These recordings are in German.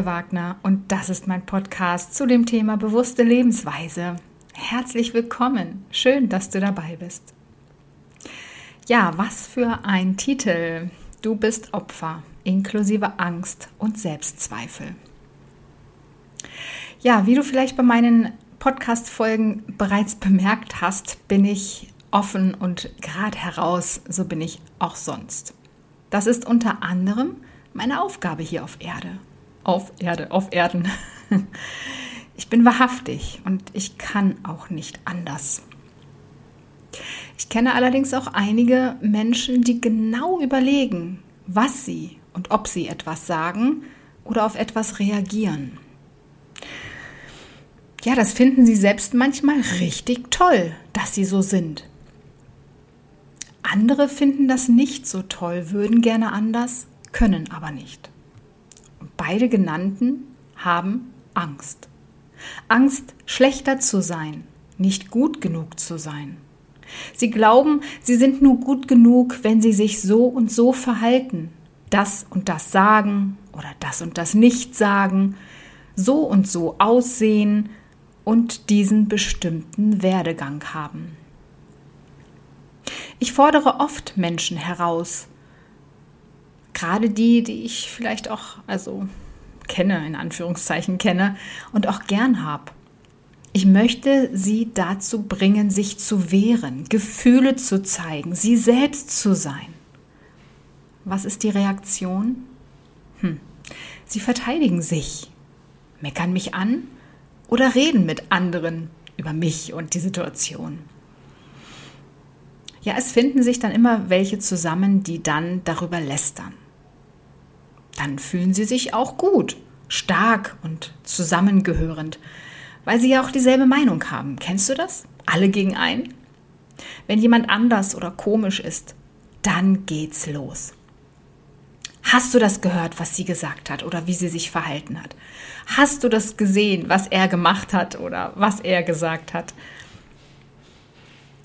Nicole Wagner und das ist mein Podcast zu dem Thema bewusste Lebensweise. Herzlich willkommen. Schön, dass du dabei bist. Ja, was für ein Titel. Du bist Opfer, inklusive Angst und Selbstzweifel. Ja, wie du vielleicht bei meinen Podcast-Folgen bereits bemerkt hast, bin ich offen und gerade heraus, so bin ich auch sonst. Das ist unter anderem meine Aufgabe hier auf Erde. Auf Erde, auf Erden. Ich bin wahrhaftig und ich kann auch nicht anders. Ich kenne allerdings auch einige Menschen, die genau überlegen, was sie und ob sie etwas sagen oder auf etwas reagieren. Ja, das finden sie selbst manchmal richtig toll, dass sie so sind. Andere finden das nicht so toll, würden gerne anders, können aber nicht. Beide genannten haben Angst. Angst, schlechter zu sein, nicht gut genug zu sein. Sie glauben, sie sind nur gut genug, wenn sie sich so und so verhalten, das und das sagen oder das und das nicht sagen, so und so aussehen und diesen bestimmten Werdegang haben. Ich fordere oft Menschen heraus, gerade die, die ich vielleicht auch, also kenne, in Anführungszeichen kenne und auch gern habe. Ich möchte sie dazu bringen, sich zu wehren, Gefühle zu zeigen, sie selbst zu sein. Was ist die Reaktion? Hm. Sie verteidigen sich, meckern mich an oder reden mit anderen über mich und die Situation. Ja, es finden sich dann immer welche zusammen, die dann darüber lästern. Dann fühlen sie sich auch gut, stark und zusammengehörend, weil sie ja auch dieselbe Meinung haben. Kennst du das? Alle gegen einen? Wenn jemand anders oder komisch ist, dann geht's los. Hast du das gehört, was sie gesagt hat oder wie sie sich verhalten hat? Hast du das gesehen, was er gemacht hat oder was er gesagt hat?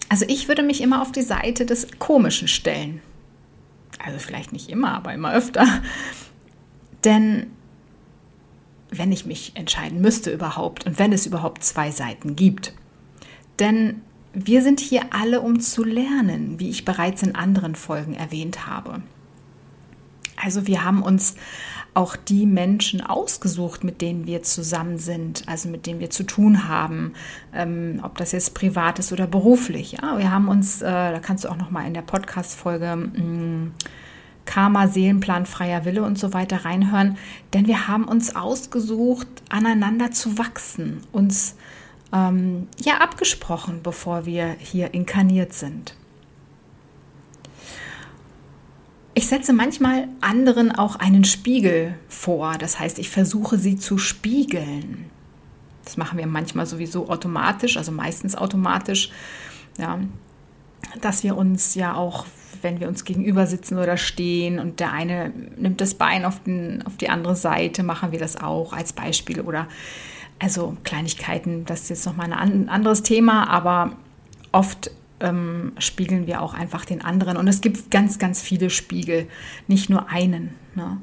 Also ich würde mich immer auf die Seite des Komischen stellen. Also vielleicht nicht immer, aber immer öfter. Denn wenn ich mich entscheiden müsste überhaupt und wenn es überhaupt zwei Seiten gibt. Denn wir sind hier alle, um zu lernen, wie ich bereits in anderen Folgen erwähnt habe. Also wir haben uns auch die Menschen ausgesucht, mit denen wir zusammen sind, also mit denen wir zu tun haben, ähm, ob das jetzt privat ist oder beruflich. Ja, wir haben uns, äh, da kannst du auch noch mal in der Podcast-Folge mm, Karma, Seelenplan, freier Wille und so weiter reinhören, denn wir haben uns ausgesucht, aneinander zu wachsen, uns ähm, ja abgesprochen, bevor wir hier inkarniert sind. Ich setze manchmal anderen auch einen Spiegel vor. Das heißt, ich versuche sie zu spiegeln. Das machen wir manchmal sowieso automatisch, also meistens automatisch. Ja, dass wir uns ja auch, wenn wir uns gegenüber sitzen oder stehen und der eine nimmt das Bein auf, den, auf die andere Seite, machen wir das auch als Beispiel oder also Kleinigkeiten, das ist jetzt nochmal ein anderes Thema, aber oft ähm, spiegeln wir auch einfach den anderen. Und es gibt ganz, ganz viele Spiegel, nicht nur einen. Ne?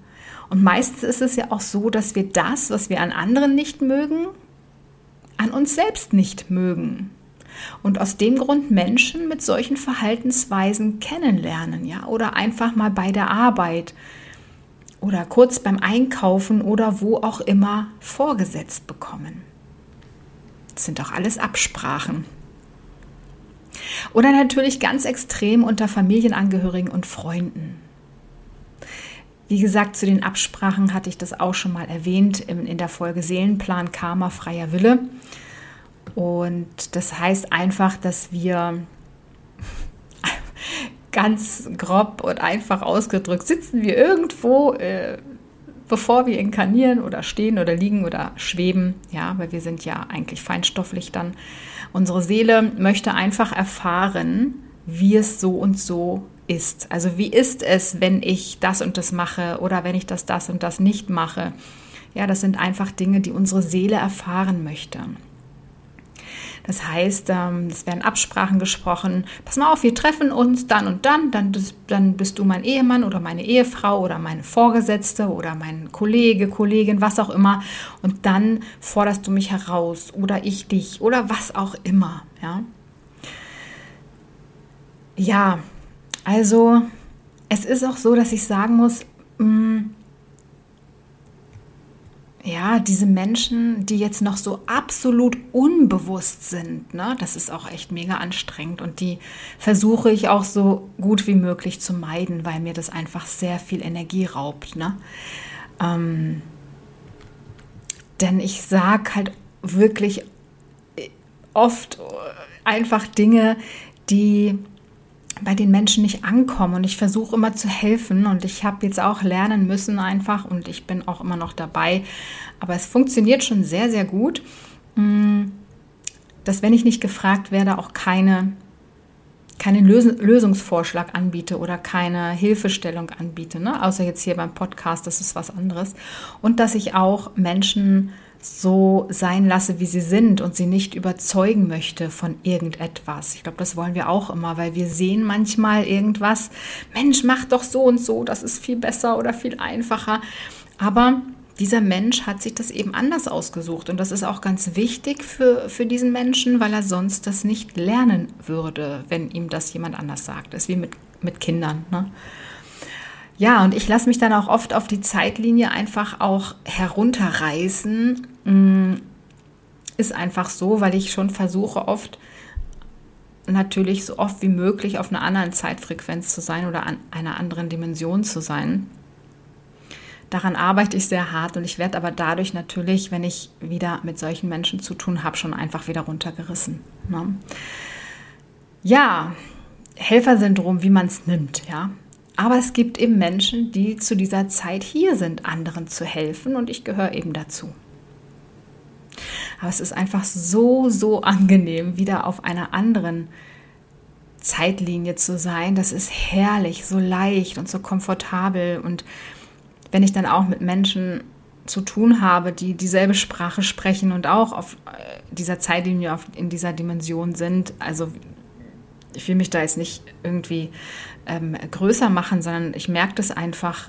Und meistens ist es ja auch so, dass wir das, was wir an anderen nicht mögen, an uns selbst nicht mögen. Und aus dem Grund Menschen mit solchen Verhaltensweisen kennenlernen, ja, oder einfach mal bei der Arbeit oder kurz beim Einkaufen oder wo auch immer vorgesetzt bekommen. Das sind auch alles Absprachen. Oder natürlich ganz extrem unter Familienangehörigen und Freunden. Wie gesagt, zu den Absprachen hatte ich das auch schon mal erwähnt in der Folge Seelenplan Karma freier Wille. Und das heißt einfach, dass wir ganz grob und einfach ausgedrückt sitzen wir irgendwo, äh, bevor wir inkarnieren oder stehen oder liegen oder schweben, ja, weil wir sind ja eigentlich feinstofflich dann Unsere Seele möchte einfach erfahren, wie es so und so ist. Also wie ist es, wenn ich das und das mache oder wenn ich das, das und das nicht mache. Ja, das sind einfach Dinge, die unsere Seele erfahren möchte. Das heißt, ähm, es werden Absprachen gesprochen. Pass mal auf, wir treffen uns dann und dann. Dann, dann bist du mein Ehemann oder meine Ehefrau oder meine Vorgesetzte oder mein Kollege, Kollegin, was auch immer. Und dann forderst du mich heraus oder ich dich oder was auch immer. Ja, ja also es ist auch so, dass ich sagen muss, mh, mm, ja, diese Menschen, die jetzt noch so absolut unbewusst sind, ne, das ist auch echt mega anstrengend und die versuche ich auch so gut wie möglich zu meiden, weil mir das einfach sehr viel Energie raubt. Ne? Ähm, denn ich sage halt wirklich oft einfach Dinge, die bei den Menschen nicht ankommen und ich versuche immer zu helfen und ich habe jetzt auch lernen müssen einfach und ich bin auch immer noch dabei, aber es funktioniert schon sehr, sehr gut, mm, dass wenn ich nicht gefragt werde, auch keine keinen Lösungsvorschlag anbiete oder keine Hilfestellung anbiete, ne? außer jetzt hier beim Podcast, das ist was anderes. Und dass ich auch Menschen so sein lasse, wie sie sind und sie nicht überzeugen möchte von irgendetwas. Ich glaube, das wollen wir auch immer, weil wir sehen manchmal irgendwas, Mensch, mach doch so und so, das ist viel besser oder viel einfacher. Aber dieser Mensch hat sich das eben anders ausgesucht und das ist auch ganz wichtig für, für diesen Menschen, weil er sonst das nicht lernen würde, wenn ihm das jemand anders sagt. Das ist wie mit, mit Kindern. Ne? Ja, und ich lasse mich dann auch oft auf die Zeitlinie einfach auch herunterreißen. Mm, ist einfach so, weil ich schon versuche oft natürlich so oft wie möglich auf einer anderen Zeitfrequenz zu sein oder an einer anderen Dimension zu sein. Daran arbeite ich sehr hart und ich werde aber dadurch natürlich, wenn ich wieder mit solchen Menschen zu tun habe, schon einfach wieder runtergerissen. Ne? Ja, Helfersyndrom, wie man es nimmt, ja. Aber es gibt eben Menschen, die zu dieser Zeit hier sind, anderen zu helfen und ich gehöre eben dazu. Aber es ist einfach so, so angenehm, wieder auf einer anderen Zeitlinie zu sein. Das ist herrlich, so leicht und so komfortabel. Und wenn ich dann auch mit Menschen zu tun habe, die dieselbe Sprache sprechen und auch auf äh, dieser Zeitlinie, in dieser Dimension sind, also ich will mich da jetzt nicht irgendwie ähm, größer machen, sondern ich merke das einfach,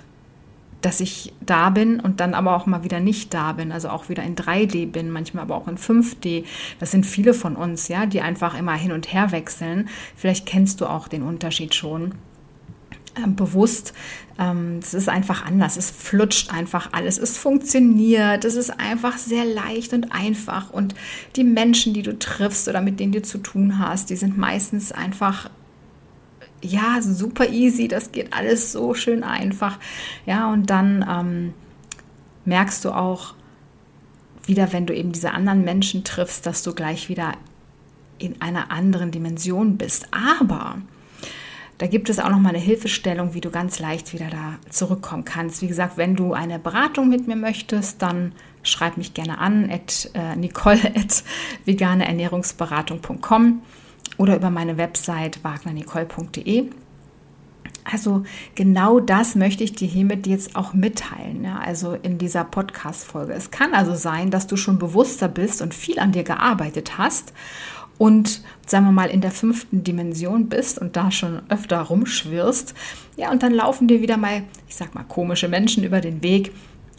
dass ich da bin und dann aber auch mal wieder nicht da bin, also auch wieder in 3D bin, manchmal aber auch in 5D. Das sind viele von uns, ja, die einfach immer hin und her wechseln. Vielleicht kennst du auch den Unterschied schon. Ähm, bewusst. Ähm, es ist einfach anders. Es flutscht einfach alles. Es funktioniert. Es ist einfach sehr leicht und einfach. Und die Menschen, die du triffst oder mit denen du zu tun hast, die sind meistens einfach ja, super easy, das geht alles so schön einfach. Ja, und dann ähm, merkst du auch wieder, wenn du eben diese anderen Menschen triffst, dass du gleich wieder in einer anderen Dimension bist. Aber da gibt es auch noch mal eine Hilfestellung, wie du ganz leicht wieder da zurückkommen kannst. Wie gesagt, wenn du eine Beratung mit mir möchtest, dann schreib mich gerne an at äh, nicole at veganeernährungsberatung.com oder über meine Website wagnernicole.de. Also genau das möchte ich dir hiermit jetzt auch mitteilen, ja, also in dieser Podcast-Folge. Es kann also sein, dass du schon bewusster bist und viel an dir gearbeitet hast und sagen wir mal in der fünften Dimension bist und da schon öfter rumschwirrst. Ja, und dann laufen dir wieder mal, ich sag mal, komische Menschen über den Weg,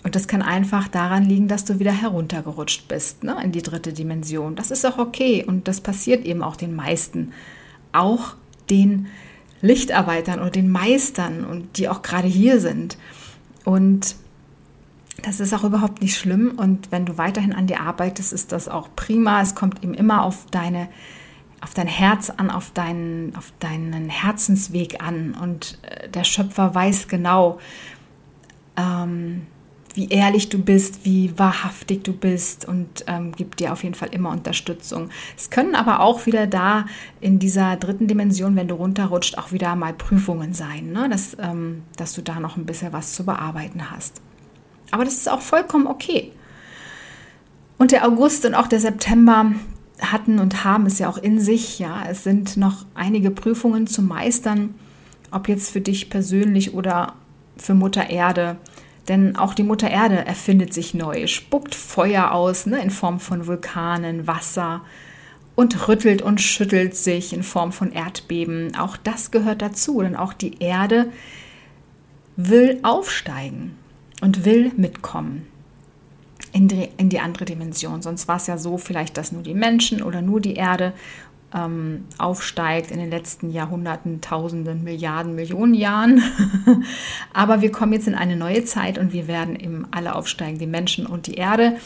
und das kann einfach daran liegen, dass du wieder heruntergerutscht bist ne, in die dritte Dimension. Das ist auch okay und das passiert eben auch den meisten. Auch den Lichtarbeitern oder den Meistern und die auch gerade hier sind. Und das ist auch überhaupt nicht schlimm. Und wenn du weiterhin an dir arbeitest, ist das auch prima. Es kommt eben immer auf deine auf dein Herz an, auf deinen, auf deinen Herzensweg an. Und äh, der Schöpfer weiß genau, ähm, wie ehrlich du bist, wie wahrhaftig du bist und ähm, gibt dir auf jeden Fall immer Unterstützung. Es können aber auch wieder da in dieser dritten Dimension, wenn du runterrutscht, auch wieder mal Prüfungen sein, ne? dass, ähm, dass du da noch ein bisschen was zu bearbeiten hast. Aber das ist auch vollkommen okay. Und der August und auch der September hatten und haben es ja auch in sich. Ja, es sind noch einige Prüfungen zu meistern, ob jetzt für dich persönlich oder für Mutter Erde. Denn auch die Mutter Erde erfindet sich neu, spuckt Feuer aus ne, in Form von Vulkanen, Wasser und rüttelt und schüttelt sich in Form von Erdbeben. Auch das gehört dazu, denn auch die Erde will aufsteigen und will mitkommen in die, in die andere Dimension. Sonst war es ja so vielleicht, dass nur die Menschen oder nur die Erde ähm, aufsteigt in den letzten Jahrhunderten, Tausenden, Milliarden, Millionen Jahren. Aber wir kommen jetzt in eine neue Zeit und wir werden eben alle aufsteigen, die Menschen und die Erde.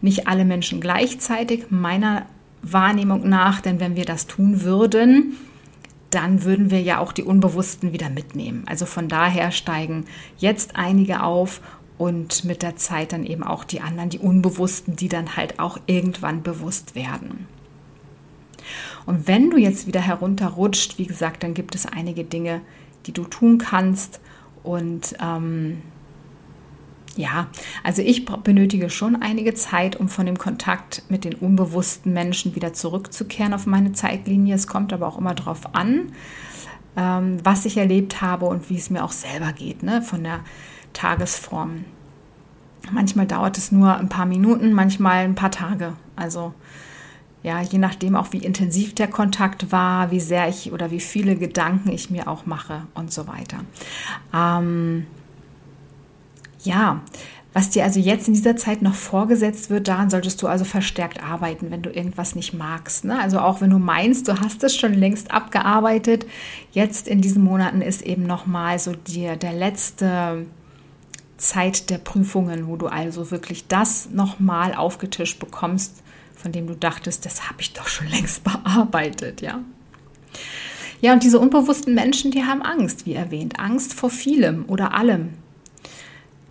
Nicht alle Menschen gleichzeitig, meiner Wahrnehmung nach, denn wenn wir das tun würden, dann würden wir ja auch die Unbewussten wieder mitnehmen. Also von daher steigen jetzt einige auf und mit der Zeit dann eben auch die anderen, die Unbewussten, die dann halt auch irgendwann bewusst werden. Und wenn du jetzt wieder herunterrutscht, wie gesagt, dann gibt es einige Dinge, die du tun kannst. Und ähm, ja, also ich benötige schon einige Zeit, um von dem Kontakt mit den unbewussten Menschen wieder zurückzukehren auf meine Zeitlinie. Es kommt aber auch immer darauf an, ähm, was ich erlebt habe und wie es mir auch selber geht, ne, von der Tagesform. Manchmal dauert es nur ein paar Minuten, manchmal ein paar Tage. Also ja, je nachdem auch, wie intensiv der Kontakt war, wie sehr ich oder wie viele Gedanken ich mir auch mache und so weiter. Ähm, ja, was dir also jetzt in dieser Zeit noch vorgesetzt wird, daran solltest du also verstärkt arbeiten, wenn du irgendwas nicht magst. Ne? Also auch wenn du meinst, du hast es schon längst abgearbeitet, jetzt in diesen Monaten ist eben nochmal so dir der letzte Zeit der Prüfungen, wo du also wirklich das nochmal aufgetischt bekommst, von dem du dachtest, das habe ich doch schon längst bearbeitet, ja. Ja, und diese unbewussten Menschen, die haben Angst, wie erwähnt, Angst vor vielem oder allem.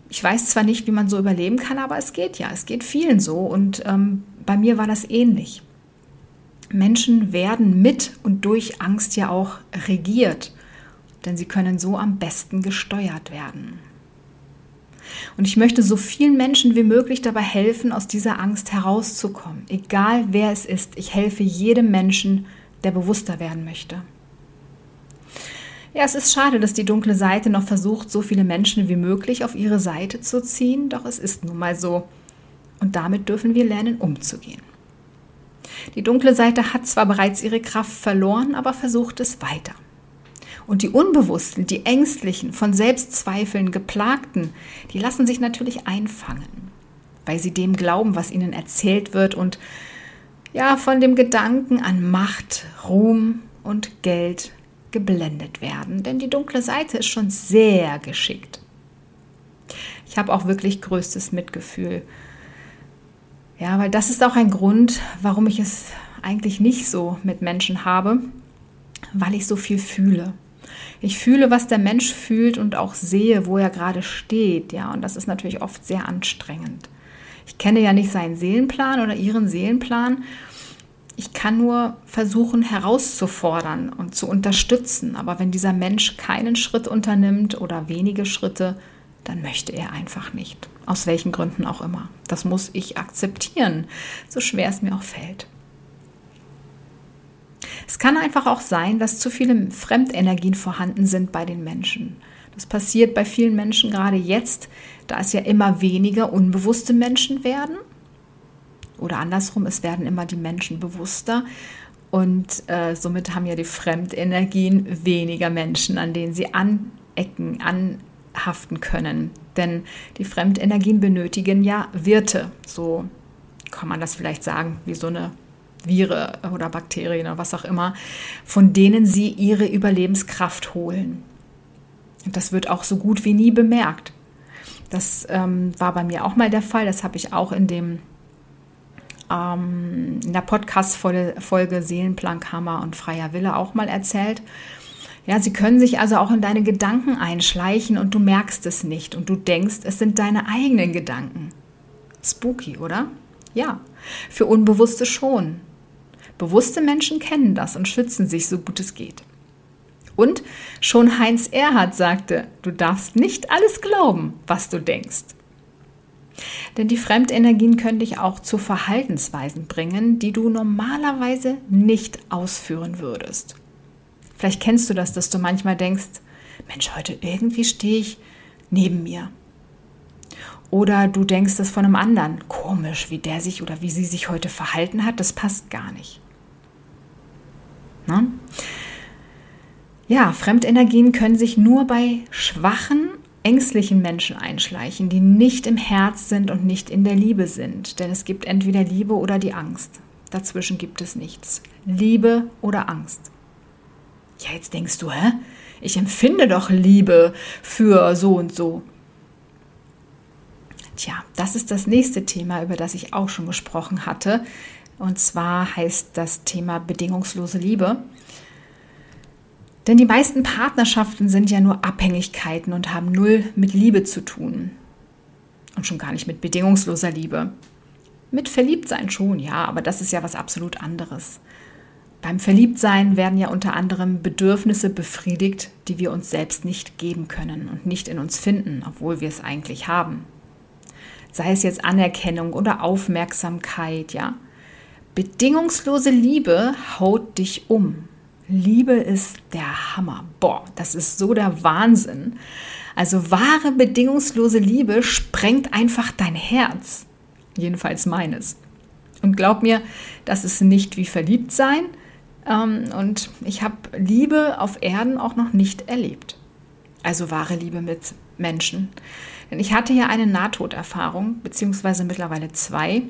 Ich weiß zwar nicht, wie man so überleben kann, aber es geht ja, es geht vielen so und ähm, bei mir war das ähnlich. Menschen werden mit und durch Angst ja auch regiert, denn sie können so am besten gesteuert werden. Und ich möchte so vielen Menschen wie möglich dabei helfen, aus dieser Angst herauszukommen. Egal wer es ist, ich helfe jedem Menschen, der bewusster werden möchte. Ja, es ist schade, dass die dunkle Seite noch versucht, so viele Menschen wie möglich auf ihre Seite zu ziehen, doch es ist nun mal so. Und damit dürfen wir lernen, umzugehen. Die dunkle Seite hat zwar bereits ihre Kraft verloren, aber versucht es weiter. Und die Unbewussten, die Ängstlichen, von Selbstzweifeln geplagten, die lassen sich natürlich einfangen, weil sie dem glauben, was ihnen erzählt wird und ja, von dem Gedanken an Macht, Ruhm und Geld geblendet werden. Denn die dunkle Seite ist schon sehr geschickt. Ich habe auch wirklich größtes Mitgefühl. Ja, weil das ist auch ein Grund, warum ich es eigentlich nicht so mit Menschen habe, weil ich so viel fühle. Ich fühle, was der Mensch fühlt und auch sehe, wo er gerade steht. Ja, und das ist natürlich oft sehr anstrengend. Ich kenne ja nicht seinen Seelenplan oder ihren Seelenplan. Ich kann nur versuchen herauszufordern und zu unterstützen. Aber wenn dieser Mensch keinen Schritt unternimmt oder wenige Schritte, dann möchte er einfach nicht. Aus welchen Gründen auch immer. Das muss ich akzeptieren, so schwer es mir auch fällt. Es kann einfach auch sein, dass zu viele Fremdenergien vorhanden sind bei den Menschen. Das passiert bei vielen Menschen gerade jetzt, da es ja immer weniger unbewusste Menschen werden. Oder andersrum, es werden immer die Menschen bewusster. Und äh, somit haben ja die Fremdenergien weniger Menschen, an denen sie anecken, anhaften können. Denn die Fremdenergien benötigen ja Wirte. So kann man das vielleicht sagen, wie so eine Viren oder Bakterien oder was auch immer, von denen sie ihre Überlebenskraft holen. Das wird auch so gut wie nie bemerkt. Das ähm, war bei mir auch mal der Fall. Das habe ich auch in dem ähm, in der Podcast-Folge Seelenplankammer und freier Wille auch mal erzählt. Ja, sie können sich also auch in deine Gedanken einschleichen und du merkst es nicht und du denkst, es sind deine eigenen Gedanken. Spooky, oder? Ja, für Unbewusste schon. Bewusste Menschen kennen das und schützen sich so gut es geht. Und schon Heinz Erhard sagte, du darfst nicht alles glauben, was du denkst. Denn die Fremdenergien können dich auch zu Verhaltensweisen bringen, die du normalerweise nicht ausführen würdest. Vielleicht kennst du das, dass du manchmal denkst, Mensch, heute irgendwie stehe ich neben mir. Oder du denkst es von einem anderen, komisch, wie der sich oder wie sie sich heute verhalten hat, das passt gar nicht. Ne? Ja, Fremdenergien können sich nur bei schwachen, ängstlichen Menschen einschleichen, die nicht im Herz sind und nicht in der Liebe sind. Denn es gibt entweder Liebe oder die Angst. Dazwischen gibt es nichts. Liebe oder Angst. Ja, jetzt denkst du, hä? Ich empfinde doch Liebe für so und so. Tja, das ist das nächste Thema, über das ich auch schon gesprochen hatte. Und zwar heißt das Thema bedingungslose Liebe. Denn die meisten Partnerschaften sind ja nur Abhängigkeiten und haben null mit Liebe zu tun. Und schon gar nicht mit bedingungsloser Liebe. Mit Verliebtsein schon, ja, aber das ist ja was absolut anderes. Beim Verliebtsein werden ja unter anderem Bedürfnisse befriedigt, die wir uns selbst nicht geben können und nicht in uns finden, obwohl wir es eigentlich haben. Sei es jetzt Anerkennung oder Aufmerksamkeit, ja. Bedingungslose Liebe haut dich um. Liebe ist der Hammer. Boah, das ist so der Wahnsinn. Also wahre bedingungslose Liebe sprengt einfach dein Herz. Jedenfalls meines. Und glaub mir, das ist nicht wie verliebt sein. Ähm, und ich habe Liebe auf Erden auch noch nicht erlebt. Also wahre Liebe mit Menschen. Denn ich hatte ja eine Nahtoderfahrung, beziehungsweise mittlerweile zwei.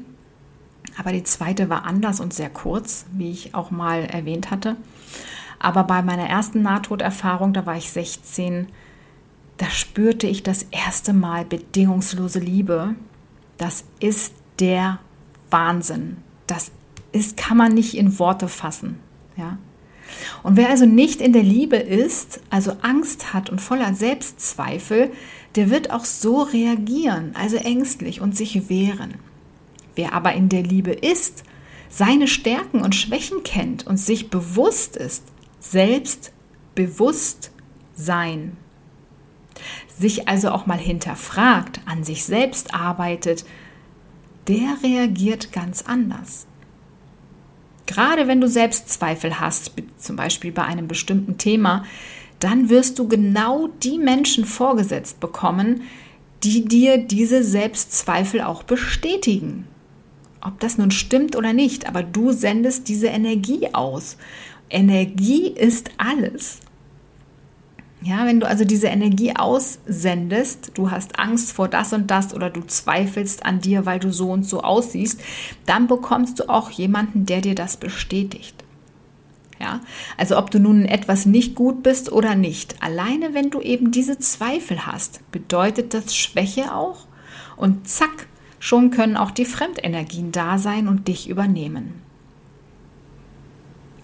Aber die zweite war anders und sehr kurz, wie ich auch mal erwähnt hatte. Aber bei meiner ersten Nahtoderfahrung, da war ich 16, da spürte ich das erste Mal bedingungslose Liebe. Das ist der Wahnsinn. Das ist, kann man nicht in Worte fassen. Ja? Und wer also nicht in der Liebe ist, also Angst hat und voller Selbstzweifel, der wird auch so reagieren, also ängstlich und sich wehren. Wer aber in der Liebe ist, seine Stärken und Schwächen kennt und sich bewusst ist, selbst bewusst sein, sich also auch mal hinterfragt, an sich selbst arbeitet, der reagiert ganz anders. Gerade wenn du Selbstzweifel hast, zum Beispiel bei einem bestimmten Thema, dann wirst du genau die Menschen vorgesetzt bekommen, die dir diese Selbstzweifel auch bestätigen ob das nun stimmt oder nicht, aber du sendest diese Energie aus. Energie ist alles. Ja, wenn du also diese Energie aussendest, du hast Angst vor das und das oder du zweifelst an dir, weil du so und so aussiehst, dann bekommst du auch jemanden, der dir das bestätigt. Ja, also ob du nun etwas nicht gut bist oder nicht, alleine wenn du eben diese Zweifel hast, bedeutet das Schwäche auch und zack, Schon können auch die Fremdenergien da sein und dich übernehmen.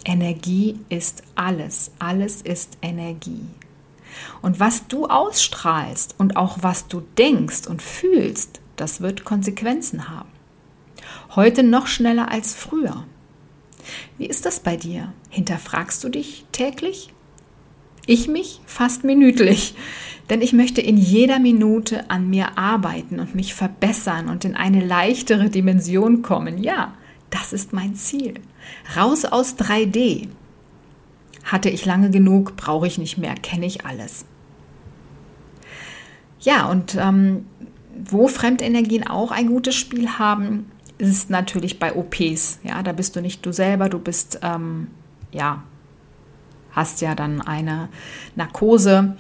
Energie ist alles. Alles ist Energie. Und was du ausstrahlst und auch was du denkst und fühlst, das wird Konsequenzen haben. Heute noch schneller als früher. Wie ist das bei dir? Hinterfragst du dich täglich? Ich mich fast minütlich. Denn ich möchte in jeder Minute an mir arbeiten und mich verbessern und in eine leichtere Dimension kommen. Ja, das ist mein Ziel. Raus aus 3D. Hatte ich lange genug, brauche ich nicht mehr, kenne ich alles. Ja, und ähm, wo Fremdenergien auch ein gutes Spiel haben, ist natürlich bei OPs. Ja, da bist du nicht du selber, du bist ähm, ja hast ja dann eine Narkose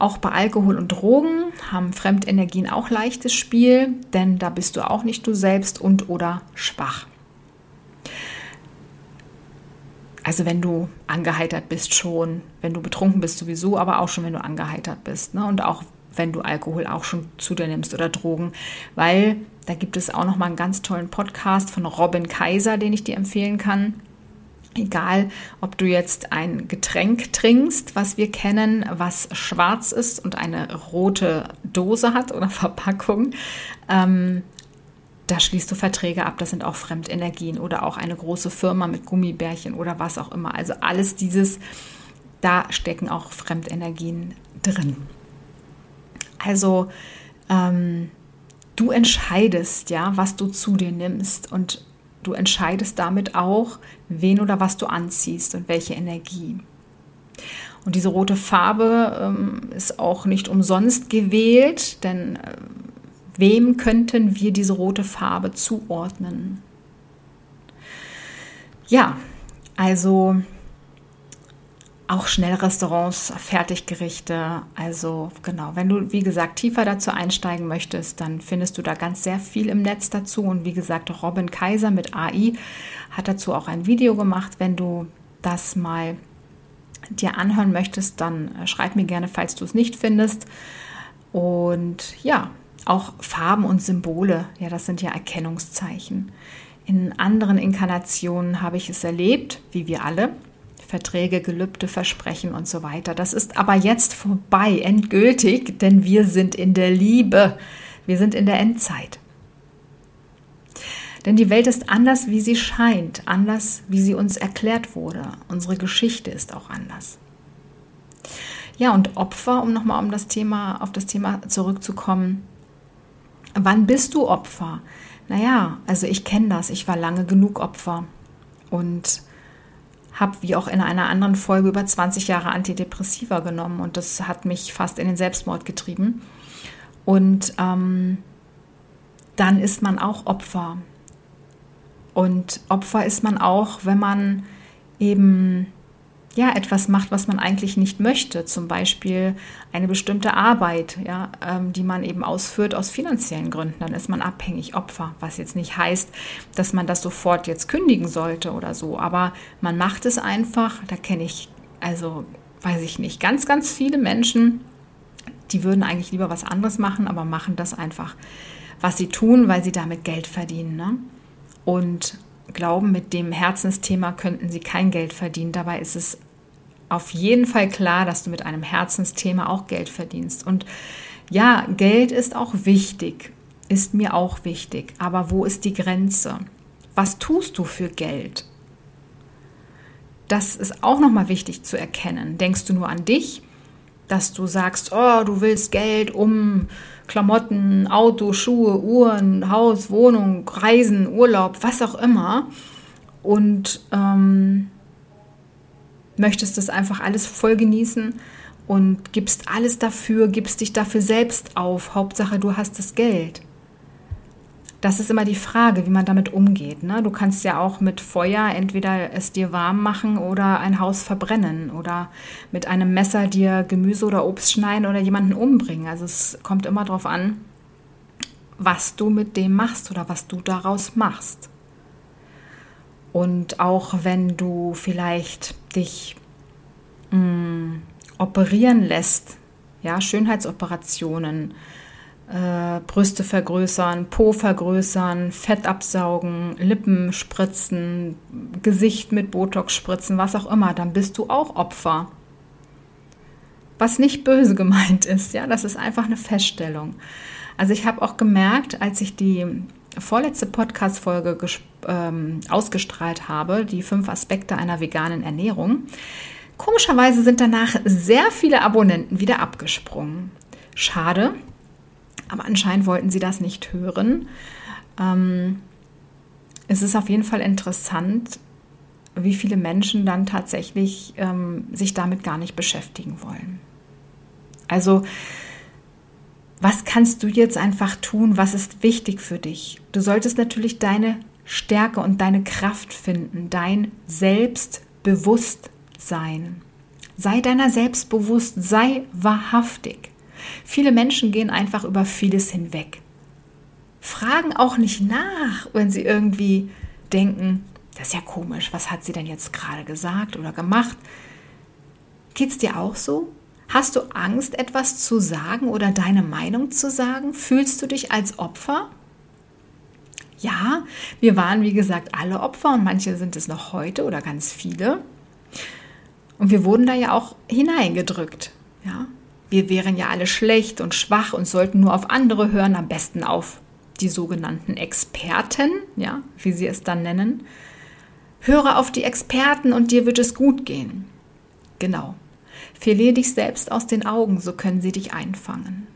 auch bei Alkohol und Drogen haben Fremdenergien auch leichtes Spiel, denn da bist du auch nicht du selbst und oder schwach. Also wenn du angeheitert bist schon, wenn du betrunken bist sowieso, aber auch schon, wenn du angeheitert bist. Ne? Und auch wenn du Alkohol auch schon zu dir nimmst oder Drogen, weil da gibt es auch noch mal einen ganz tollen Podcast von Robin Kaiser, den ich dir empfehlen kann. Egal, ob du jetzt ein Getränk trinkst, was wir kennen, was schwarz ist und eine rote Dose hat oder Verpackung, ähm, da schließt du Verträge ab. Das sind auch Fremdenergien oder auch eine große Firma mit Gummibärchen oder was auch immer. Also alles dieses, da stecken auch Fremdenergien drin. Also ähm, du entscheidest ja, was du zu dir nimmst und Du entscheidest damit auch, wen oder was du anziehst und welche Energie. Und diese rote Farbe ähm, ist auch nicht umsonst gewählt, denn äh, wem könnten wir diese rote Farbe zuordnen? Ja, also auch Schnellrestaurants, Fertiggerichte. Also genau, wenn du, wie gesagt, tiefer dazu einsteigen möchtest, dann findest du da ganz sehr viel im Netz dazu. Und wie gesagt, Robin Kaiser mit AI hat dazu auch ein Video gemacht. Wenn du das mal dir anhören möchtest, dann äh, schreib mir gerne, falls du es nicht findest. Und ja, auch Farben und Symbole, ja, das sind ja Erkennungszeichen. In anderen Inkarnationen habe ich es erlebt, wie wir alle. Verträge, Gelübde, Versprechen und so weiter. Das ist aber jetzt vorbei, endgültig, denn wir sind in der Liebe. Wir sind in der Endzeit. Denn die Welt ist anders, wie sie scheint, anders, wie sie uns erklärt wurde. Unsere Geschichte ist auch anders. Ja, und Opfer, um nochmal um das Thema, auf das Thema zurückzukommen. Wann bist du Opfer? Naja, also ich kenne das. Ich war lange genug Opfer. Und habe, wie auch in einer anderen Folge, über 20 Jahre Antidepressiva genommen und das hat mich fast in den Selbstmord getrieben. Und ähm, dann ist man auch Opfer. Und Opfer ist man auch, wenn man eben ja, etwas macht, was man eigentlich nicht möchte. Zum Beispiel eine bestimmte Arbeit, ja, ähm, die man eben ausführt aus finanziellen Gründen. Dann ist man abhängig, Opfer, was jetzt nicht heißt, dass man das sofort jetzt kündigen sollte oder so. Aber man macht es einfach. Da kenne ich, also weiß ich nicht, ganz, ganz viele Menschen, die würden eigentlich lieber was anderes machen, aber machen das einfach, was sie tun, weil sie damit Geld verdienen. Ne? Und glauben, mit dem Herzensthema könnten sie kein Geld verdienen. Dabei ist es auf jeden Fall klar, dass du mit einem Herzensthema auch Geld verdienst. Und ja, Geld ist auch wichtig, ist mir auch wichtig. Aber wo ist die Grenze? Was tust du für Geld? Das ist auch nochmal wichtig zu erkennen. Denkst du nur an dich, dass du sagst, oh, du willst Geld, um Klamotten, Auto, Schuhe, Uhren, Haus, Wohnung, Reisen, Urlaub, was auch immer. Und ähm, möchtest das einfach alles voll genießen und gibst alles dafür, gibst dich dafür selbst auf. Hauptsache, du hast das Geld. Das ist immer die Frage, wie man damit umgeht. Ne? Du kannst ja auch mit Feuer entweder es dir warm machen oder ein Haus verbrennen oder mit einem Messer dir Gemüse oder Obst schneiden oder jemanden umbringen. Also es kommt immer darauf an, was du mit dem machst oder was du daraus machst. Und auch wenn du vielleicht dich mh, mm, operieren lässt, ja, Schönheitsoperationen, äh, Brüste vergrößern, Po vergrößern, Fett absaugen, Lippen spritzen, Gesicht mit Botox spritzen, was auch immer, dann bist du auch Opfer. Was nicht böse gemeint ist, ja, das ist einfach eine Feststellung. Also ich habe auch gemerkt, als ich die vorletzte Podcast-Folge ähm, ausgestrahlt habe, die fünf Aspekte einer veganen Ernährung, komischerweise sind danach sehr viele Abonnenten wieder abgesprungen. Schade, aber anscheinend wollten sie das nicht hören. Ähm, es ist auf jeden Fall interessant, wie viele Menschen dann tatsächlich ähm, sich damit gar nicht beschäftigen wollen. Also, was kannst du jetzt einfach tun? Was ist wichtig für dich? Du solltest natürlich deine Stärke und deine Kraft finden, dein Selbstbewusstsein. Sei deiner selbstbewusst, sei wahrhaftig. Viele Menschen gehen einfach über vieles hinweg. Fragen auch nicht nach, wenn sie irgendwie denken, das ist ja komisch, was hat sie denn jetzt gerade gesagt oder gemacht? Geht es dir auch so? Hast du Angst, etwas zu sagen oder deine Meinung zu sagen? Fühlst du dich als Opfer? Ja, wir waren wie gesagt alle Opfer und manche sind es noch heute oder ganz viele. Und wir wurden da ja auch hineingedrückt. Ja, wir wären ja alle schlecht und schwach und sollten nur auf andere hören, am besten auf die sogenannten Experten, ja, wie sie es dann nennen. Höre auf die Experten und dir wird es gut gehen. Genau. Verliere dich selbst aus den Augen, so können sie dich einfangen.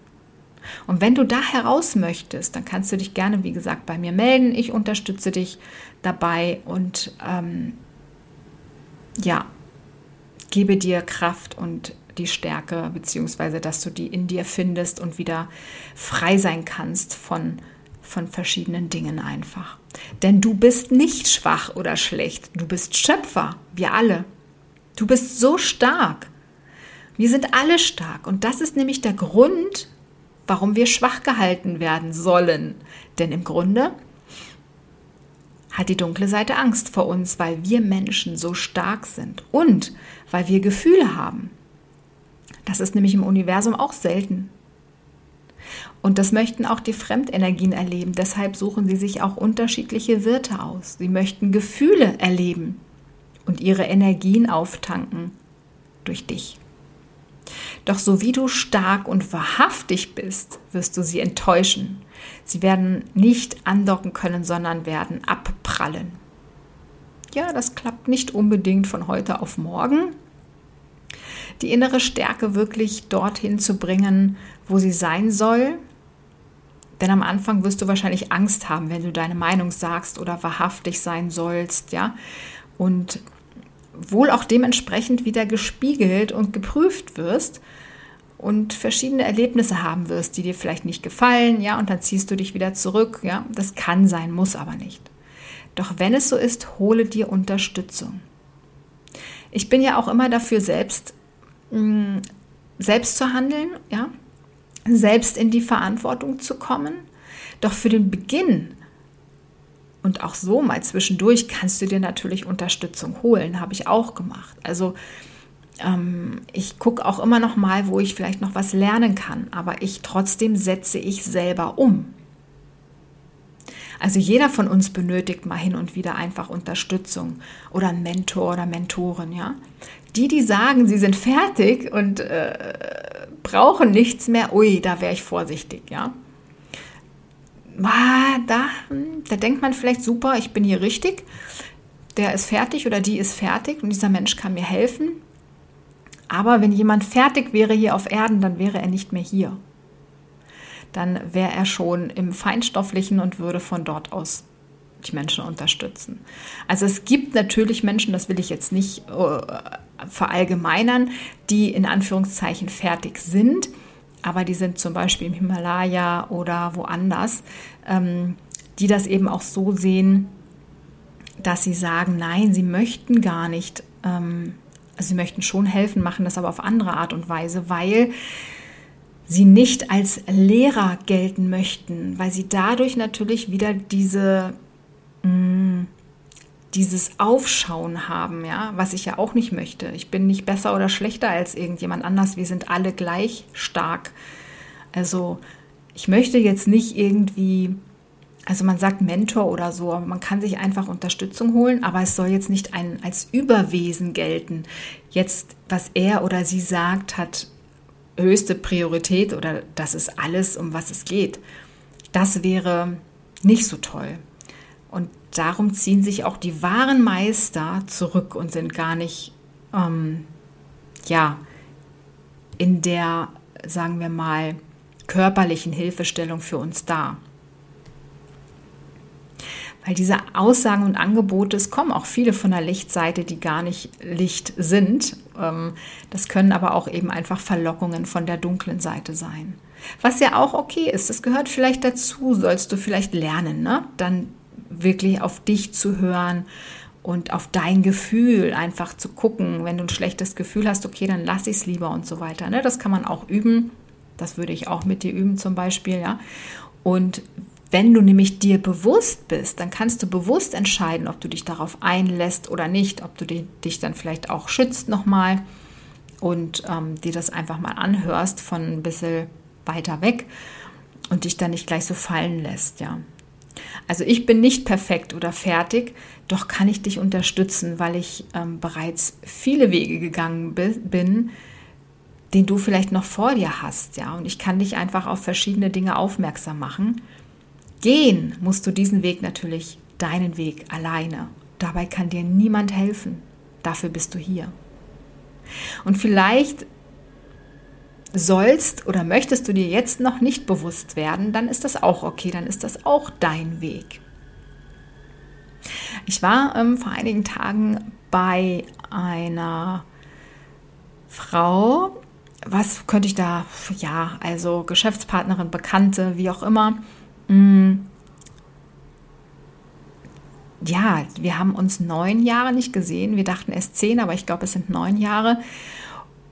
Und wenn du da heraus möchtest, dann kannst du dich gerne, wie gesagt, bei mir melden. Ich unterstütze dich dabei und ähm, ja, gebe dir Kraft und die Stärke, beziehungsweise dass du die in dir findest und wieder frei sein kannst von, von verschiedenen Dingen einfach. Denn du bist nicht schwach oder schlecht, du bist Schöpfer, wir alle. Du bist so stark. Wir sind alle stark. Und das ist nämlich der Grund, warum wir schwach gehalten werden sollen. Denn im Grunde hat die dunkle Seite Angst vor uns, weil wir Menschen so stark sind und weil wir Gefühle haben. Das ist nämlich im Universum auch selten. Und das möchten auch die Fremdenergien erleben. Deshalb suchen sie sich auch unterschiedliche Wirte aus. Sie möchten Gefühle erleben und ihre Energien auftanken durch dich. Doch so wie du stark und wahrhaftig bist, wirst du sie enttäuschen. Sie werden nicht andocken können, sondern werden abprallen. Ja, das klappt nicht unbedingt von heute auf morgen. Die innere Stärke wirklich dorthin zu bringen, wo sie sein soll. Denn am Anfang wirst du wahrscheinlich Angst haben, wenn du deine Meinung sagst oder wahrhaftig sein sollst, ja. Und wohl auch dementsprechend wieder gespiegelt und geprüft wirst und verschiedene Erlebnisse haben wirst, die dir vielleicht nicht gefallen, ja, und dann ziehst du dich wieder zurück, ja. Das kann sein, muss aber nicht. Doch wenn es so ist, hole dir Unterstützung. Ich bin ja auch immer dafür, selbst, mm, selbst zu handeln, ja, selbst in die Verantwortung zu kommen. Doch für den Beginn und auch so mal zwischendurch kannst du dir natürlich Unterstützung holen, habe ich auch gemacht. Also ähm, ich gucke auch immer noch mal, wo ich vielleicht noch was lernen kann, aber ich trotzdem setze ich selber um. Also jeder von uns benötigt mal hin und wieder einfach Unterstützung oder einen Mentor oder Mentorin, ja. Die, die sagen, sie sind fertig und äh, brauchen nichts mehr, ui, da wäre ich vorsichtig, ja da, da denkt man vielleicht super, ich bin hier richtig, der ist fertig oder die ist fertig und dieser Mensch kann mir helfen. Aber wenn jemand fertig wäre hier auf Erden, dann wäre er nicht mehr hier. Dann wäre er schon im Feinstofflichen und würde von dort aus die Menschen unterstützen. Also es gibt natürlich Menschen, das will ich jetzt nicht äh, verallgemeinern, die in Anführungszeichen fertig sind aber die sind zum Beispiel im Himalaya oder woanders, ähm, die das eben auch so sehen, dass sie sagen, nein, sie möchten gar nicht, ähm, also sie möchten schon helfen, machen das aber auf andere Art und Weise, weil sie nicht als Lehrer gelten möchten, weil sie dadurch natürlich wieder diese dieses Aufschauen haben, ja, was ich ja auch nicht möchte. Ich bin nicht besser oder schlechter als irgendjemand anders. Wir sind alle gleich stark. Also ich möchte jetzt nicht irgendwie, also man sagt Mentor oder so, aber man kann sich einfach Unterstützung holen, aber es soll jetzt nicht ein, als Überwesen gelten. Jetzt, was er oder sie sagt, hat höchste Priorität oder das ist alles, um was es geht. Das wäre nicht so toll. Darum ziehen sich auch die wahren Meister zurück und sind gar nicht, ähm, ja, in der, sagen wir mal, körperlichen Hilfestellung für uns da. Weil diese Aussagen und Angebote, es kommen auch viele von der Lichtseite, die gar nicht Licht sind. Ähm, das können aber auch eben einfach Verlockungen von der dunklen Seite sein. Was ja auch okay ist, das gehört vielleicht dazu, sollst du vielleicht lernen, ne? Dann wirklich auf dich zu hören und auf dein Gefühl einfach zu gucken. Wenn du ein schlechtes Gefühl hast, okay, dann lass ich es lieber und so weiter. Ne? Das kann man auch üben. Das würde ich auch mit dir üben zum Beispiel, ja. Und wenn du nämlich dir bewusst bist, dann kannst du bewusst entscheiden, ob du dich darauf einlässt oder nicht, ob du dich dann vielleicht auch schützt nochmal und ähm, dir das einfach mal anhörst von ein bisschen weiter weg und dich dann nicht gleich so fallen lässt, ja. Also ich bin nicht perfekt oder fertig, doch kann ich dich unterstützen, weil ich ähm, bereits viele Wege gegangen bin, den du vielleicht noch vor dir hast, ja. Und ich kann dich einfach auf verschiedene Dinge aufmerksam machen. Gehen musst du diesen Weg natürlich, deinen Weg alleine. Dabei kann dir niemand helfen. Dafür bist du hier. Und vielleicht sollst oder möchtest du dir jetzt noch nicht bewusst werden, dann ist das auch okay, dann ist das auch dein Weg. Ich war ähm, vor einigen Tagen bei einer Frau, was könnte ich da, ja, also Geschäftspartnerin, Bekannte, wie auch immer, mh, mm, ja, wir haben uns neun Jahre nicht gesehen. Wir dachten erst zehn, aber ich glaube, es sind neun Jahre.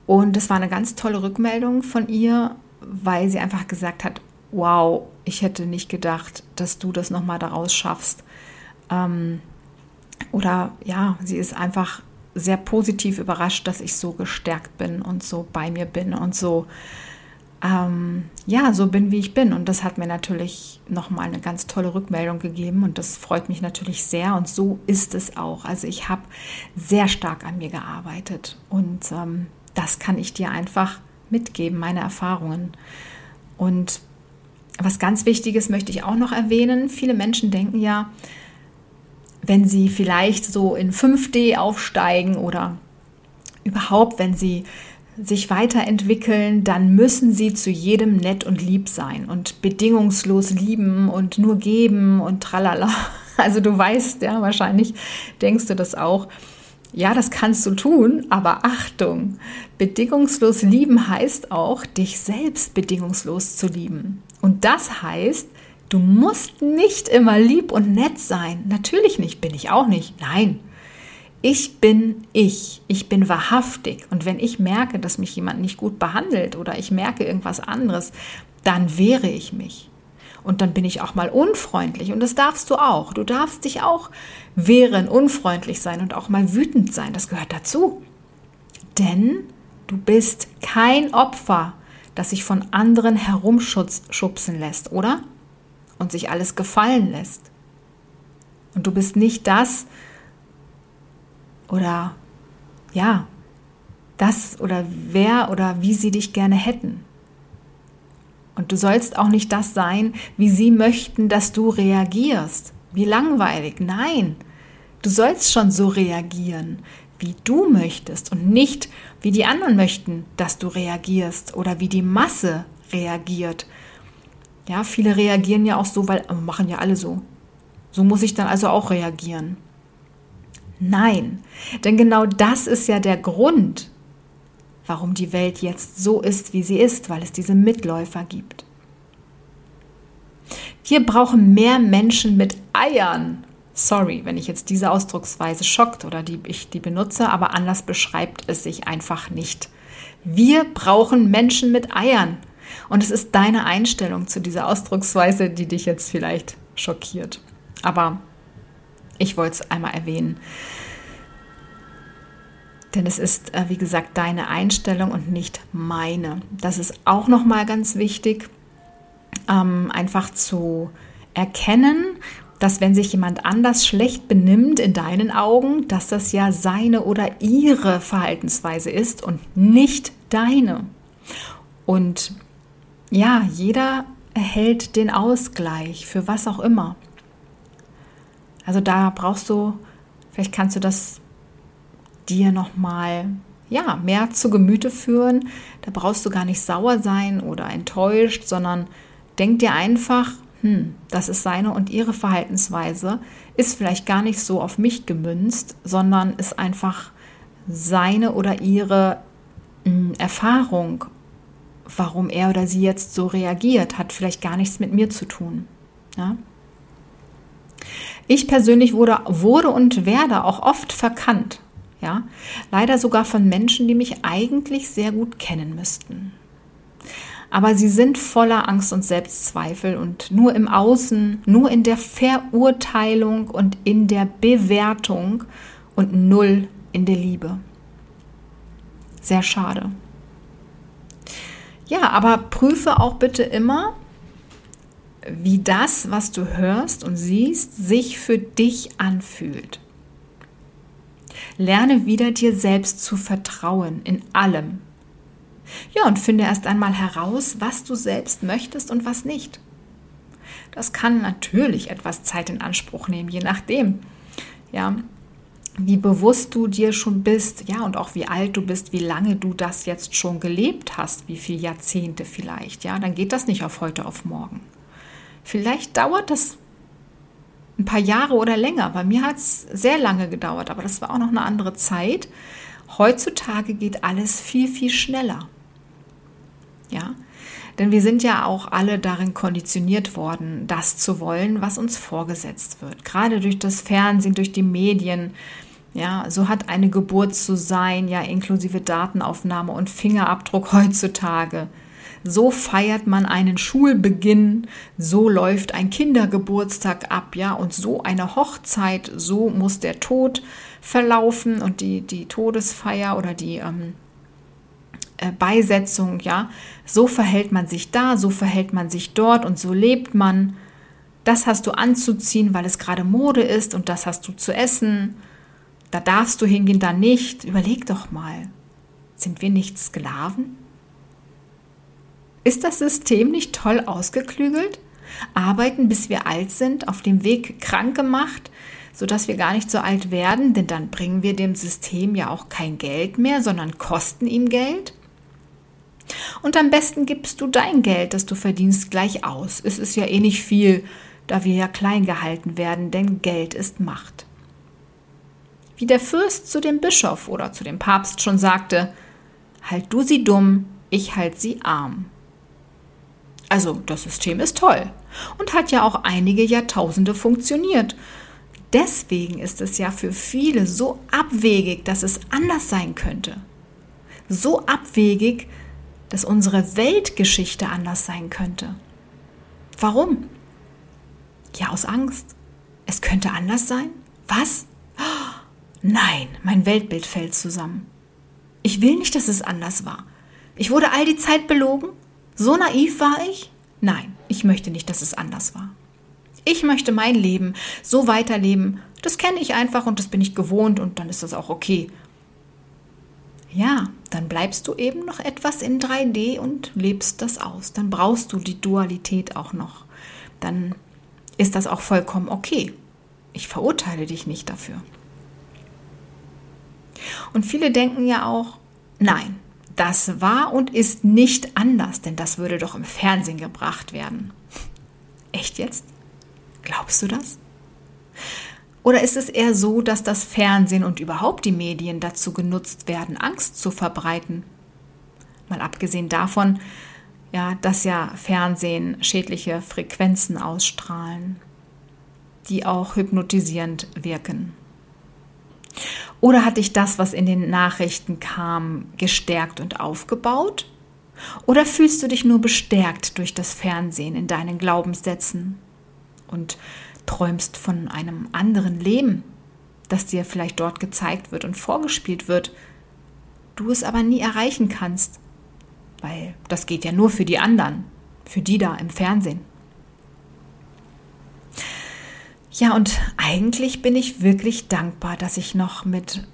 Und es war eine ganz tolle Rückmeldung von ihr, weil sie einfach gesagt hat, wow, ich hätte nicht gedacht, dass du das nochmal daraus schaffst. Ähm, oder ja, sie ist einfach sehr positiv überrascht, dass ich so gestärkt bin und so bei mir bin und so, ähm, ja, so bin, wie ich bin. Und das hat mir natürlich nochmal eine ganz tolle Rückmeldung gegeben und das freut mich natürlich sehr und so ist es auch. Also ich habe sehr stark an mir gearbeitet und ähm, das kann ich dir einfach mitgeben, meine Erfahrungen. Und was ganz Wichtiges möchte ich auch noch erwähnen. Viele Menschen denken ja, wenn sie vielleicht so in 5D aufsteigen oder überhaupt, wenn sie sich weiterentwickeln, dann müssen sie zu jedem nett und lieb sein und bedingungslos lieben und nur geben und tralala. Also du weißt ja, wahrscheinlich denkst du das auch. Ja, das kannst du tun, aber Achtung, bedingungslos lieben heißt auch, dich selbst bedingungslos zu lieben. Und das heißt, du musst nicht immer lieb und nett sein. Natürlich nicht, bin ich auch nicht. Nein. Ich bin ich, ich bin wahrhaftig. Und wenn ich merke, dass mich jemand nicht gut behandelt oder ich merke irgendwas anderes, dann wehre ich mich. Und dann bin ich auch mal unfreundlich. Und das darfst du auch. Du darfst dich auch wehren, unfreundlich sein und auch mal wütend sein. Das gehört dazu. Denn du bist kein Opfer, das sich von anderen herumschubsen lässt, oder? Und sich alles gefallen lässt. Und du bist nicht das oder ja, das oder wer oder wie sie dich gerne hätten. Und du sollst auch nicht das sein, wie sie möchten, dass du reagierst. Wie langweilig. Nein, du sollst schon so reagieren, wie du möchtest und nicht, wie die anderen möchten, dass du reagierst oder wie die Masse reagiert. Ja, viele reagieren ja auch so, weil machen ja alle so. So muss ich dann also auch reagieren. Nein, denn genau das ist ja der Grund, warum die Welt jetzt so ist, wie sie ist, weil es diese Mitläufer gibt. Wir brauchen mehr Menschen mit Eiern. Sorry, wenn ich jetzt diese Ausdrucksweise schockt oder die ich die benutze, aber anders beschreibt es sich einfach nicht. Wir brauchen Menschen mit Eiern. Und es ist deine Einstellung zu dieser Ausdrucksweise, die dich jetzt vielleicht schockiert. Aber ich wollte es einmal erwähnen. Denn es ist, äh, wie gesagt, deine Einstellung und nicht meine. Das ist auch nochmal ganz wichtig, ähm, einfach zu erkennen, dass wenn sich jemand anders schlecht benimmt in deinen Augen, dass das ja seine oder ihre Verhaltensweise ist und nicht deine. Und ja, jeder erhält den Ausgleich für was auch immer. Also da brauchst du, vielleicht kannst du das dir nochmal ja, mehr zu Gemüte führen. Da brauchst du gar nicht sauer sein oder enttäuscht, sondern denk dir einfach, hm, das ist seine und ihre Verhaltensweise, ist vielleicht gar nicht so auf mich gemünzt, sondern ist einfach seine oder ihre hm, Erfahrung, warum er oder sie jetzt so reagiert, hat vielleicht gar nichts mit mir zu tun. Ja? Ich persönlich wurde, wurde und werde auch oft verkannt ja, leider sogar von Menschen, die mich eigentlich sehr gut kennen müssten. Aber sie sind voller Angst und Selbstzweifel und nur im Außen, nur in der Verurteilung und in der Bewertung und null in der Liebe. Sehr schade. Ja, aber prüfe auch bitte immer, wie das, was du hörst und siehst, sich für dich anfühlt. Lerne wieder dir selbst zu vertrauen in allem. Ja, und finde erst einmal heraus, was du selbst möchtest und was nicht. Das kann natürlich etwas Zeit in Anspruch nehmen, je nachdem. Ja, wie bewusst du dir schon bist, ja, und auch wie alt du bist, wie lange du das jetzt schon gelebt hast, wie viele Jahrzehnte vielleicht, ja, dann geht das nicht auf heute auf morgen. Vielleicht dauert das ein paar Jahre oder länger. Bei mir hat es sehr lange gedauert, aber das war auch noch eine andere Zeit. Heutzutage geht alles viel, viel schneller. Ja, Denn wir sind ja auch alle darin konditioniert worden, das zu wollen, was uns vorgesetzt wird. Gerade durch das Fernsehen, durch die Medien. Ja, so hat eine Geburt zu sein, ja, inklusive Datenaufnahme und Fingerabdruck heutzutage. So feiert man einen Schulbeginn, so läuft ein Kindergeburtstag ab, ja, und so eine Hochzeit, so muss der Tod verlaufen und die, die Todesfeier oder die ähm, äh, Beisetzung, ja, so verhält man sich da, so verhält man sich dort und so lebt man. Das hast du anzuziehen, weil es gerade Mode ist und das hast du zu essen. Da darfst du hingehen, da nicht. Überleg doch mal, sind wir nicht Sklaven? Ist das System nicht toll ausgeklügelt? Arbeiten, bis wir alt sind, auf dem Weg krank gemacht, sodass wir gar nicht so alt werden, denn dann bringen wir dem System ja auch kein Geld mehr, sondern kosten ihm Geld? Und am besten gibst du dein Geld, das du verdienst, gleich aus. Es ist ja eh nicht viel, da wir ja klein gehalten werden, denn Geld ist Macht. Wie der Fürst zu dem Bischof oder zu dem Papst schon sagte, halt du sie dumm, ich halt sie arm. Also das System ist toll und hat ja auch einige Jahrtausende funktioniert. Deswegen ist es ja für viele so abwegig, dass es anders sein könnte. So abwegig, dass unsere Weltgeschichte anders sein könnte. Warum? Ja, aus Angst. Es könnte anders sein? Was? nein, mein Weltbild fällt zusammen. Ich will nicht, dass es anders war. Ich wurde all die Zeit belogen. So naiv war ich? Nein, ich möchte nicht, dass es anders war. Ich möchte mein Leben so weiterleben. Das kenne ich einfach und das bin ich gewohnt und dann ist das auch okay. Ja, dann bleibst du eben noch etwas in 3D und lebst das aus. Dann brauchst du die Dualität auch noch. Dann ist das auch vollkommen okay. Ich verurteile dich nicht dafür. Und viele denken ja auch, nein, das war und ist nicht anders, denn das würde doch im Fernsehen gebracht werden. Echt jetzt? Glaubst du das? Oder ist es eher so, dass das Fernsehen und überhaupt die Medien dazu genutzt werden, Angst zu verbreiten? Mal abgesehen davon, ja, dass ja Fernsehen schädliche Frequenzen ausstrahlen, die auch hypnotisierend wirken. Oder hat dich das, was in den Nachrichten kam, gestärkt und aufgebaut? Oder fühlst du dich nur bestärkt durch das Fernsehen in deinen Glaubenssätzen und träumst von einem anderen Leben, das dir vielleicht dort gezeigt wird und vorgespielt wird, du es aber nie erreichen kannst, weil das geht ja nur für die anderen, für die da im Fernsehen. Ja, und eigentlich bin ich wirklich dankbar, dass ich noch mit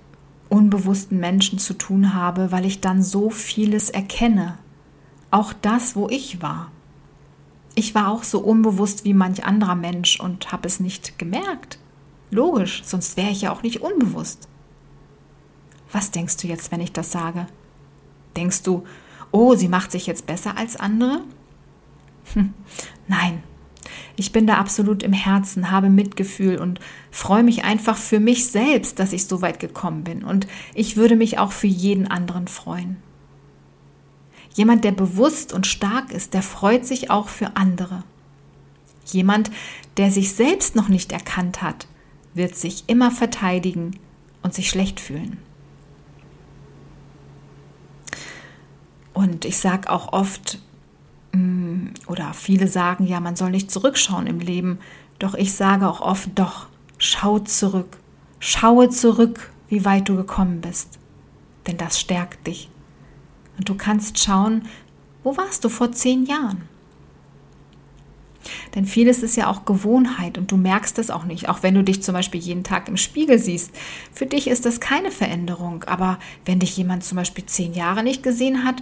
unbewussten Menschen zu tun habe, weil ich dann so vieles erkenne. Auch das, wo ich war. Ich war auch so unbewusst wie manch anderer Mensch und habe es nicht gemerkt. Logisch, sonst wäre ich ja auch nicht unbewusst. Was denkst du jetzt, wenn ich das sage? Denkst du, oh, sie macht sich jetzt besser als andere? Hm, nein, ich bin da absolut im Herzen, habe Mitgefühl und freue mich einfach für mich selbst, dass ich so weit gekommen bin. Und ich würde mich auch für jeden anderen freuen. Jemand, der bewusst und stark ist, der freut sich auch für andere. Jemand, der sich selbst noch nicht erkannt hat, wird sich immer verteidigen und sich schlecht fühlen. Und ich sage auch oft, oder viele sagen ja, man soll nicht zurückschauen im Leben. Doch ich sage auch oft, doch, schau zurück. Schaue zurück, wie weit du gekommen bist. Denn das stärkt dich. Und du kannst schauen, wo warst du vor zehn Jahren? Denn vieles ist ja auch Gewohnheit und du merkst es auch nicht, auch wenn du dich zum Beispiel jeden Tag im Spiegel siehst. Für dich ist das keine Veränderung, aber wenn dich jemand zum Beispiel zehn Jahre nicht gesehen hat,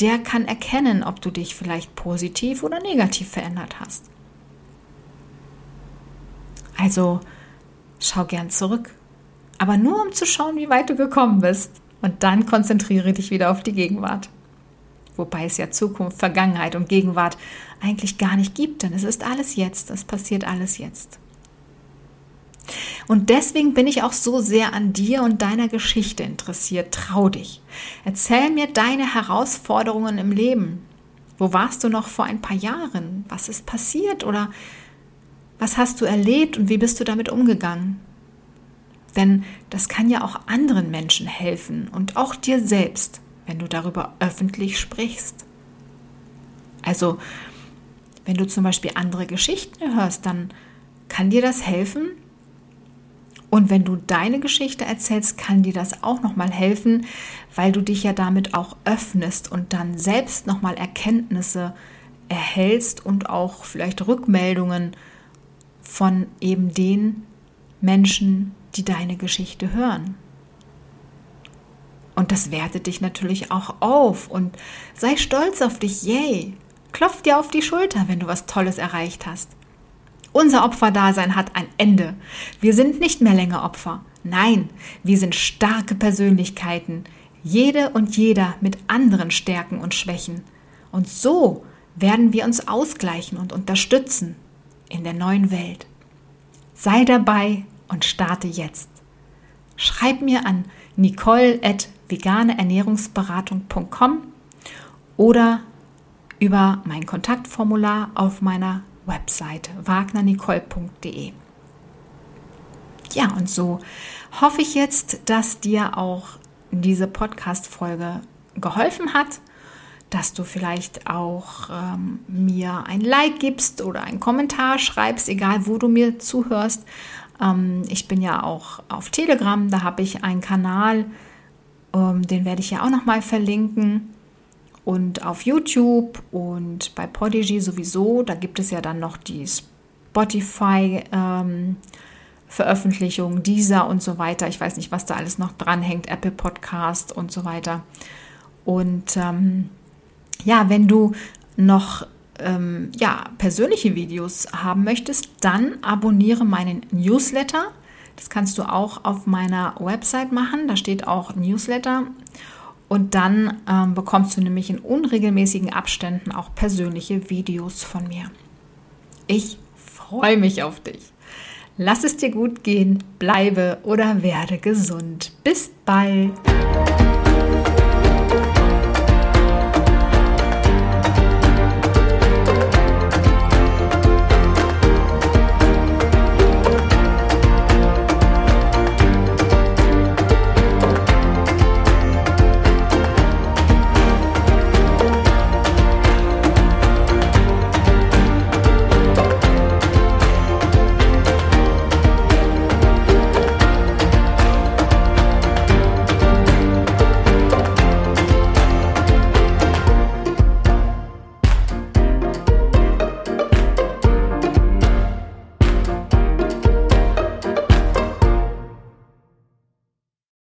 der kann erkennen, ob du dich vielleicht positiv oder negativ verändert hast. Also schau gern zurück, aber nur um zu schauen, wie weit du gekommen bist. Und dann konzentriere dich wieder auf die Gegenwart. Wobei es ja Zukunft, Vergangenheit und Gegenwart eigentlich gar nicht gibt, denn es ist alles jetzt, es passiert alles jetzt. Und deswegen bin ich auch so sehr an dir und deiner Geschichte interessiert. Trau dich. Erzähl mir deine Herausforderungen im Leben. Wo warst du noch vor ein paar Jahren? Was ist passiert oder was hast du erlebt und wie bist du damit umgegangen? Denn das kann ja auch anderen Menschen helfen und auch dir selbst, wenn du darüber öffentlich sprichst. Also, wenn du zum Beispiel andere Geschichten hörst, dann kann dir das helfen. Und wenn du deine Geschichte erzählst, kann dir das auch nochmal helfen, weil du dich ja damit auch öffnest und dann selbst nochmal Erkenntnisse erhältst und auch vielleicht Rückmeldungen von eben den Menschen, die deine Geschichte hören. Und das wertet dich natürlich auch auf und sei stolz auf dich, yay. Klopf dir auf die Schulter, wenn du was Tolles erreicht hast. Unser Opferdasein hat ein Ende. Wir sind nicht mehr länger Opfer. Nein, wir sind starke Persönlichkeiten, jede und jeder mit anderen Stärken und Schwächen. Und so werden wir uns ausgleichen und unterstützen in der neuen Welt. Sei dabei und starte jetzt. Schreib mir an nicole.veganeernährungsberatung.com oder über mein Kontaktformular auf meiner Website wagnernicole.de. Ja, und so hoffe ich jetzt, dass dir auch diese Podcast-Folge geholfen hat, dass du vielleicht auch ähm, mir ein Like gibst oder einen Kommentar schreibst, egal wo du mir zuhörst. Ähm, ich bin ja auch auf Telegram, da habe ich einen Kanal, ähm, den werde ich ja auch nochmal verlinken und auf YouTube und bei Podigy sowieso. Da gibt es ja dann noch die Spotify ähm, dieser und so weiter. Ich weiß nicht, was da alles noch dranhängt, Apple Podcast und so weiter. Und ähm, ja, wenn du noch ähm, ja, persönliche Videos haben möchtest, dann abonniere meinen Newsletter. Das kannst du auch auf meiner Website machen. Da steht auch Newsletter. Und dann ähm, bekommst du nämlich in unregelmäßigen Abständen auch persönliche Videos von mir. Ich freue mich auf dich. Lass es dir gut gehen, bleibe oder werde gesund. Bis bald.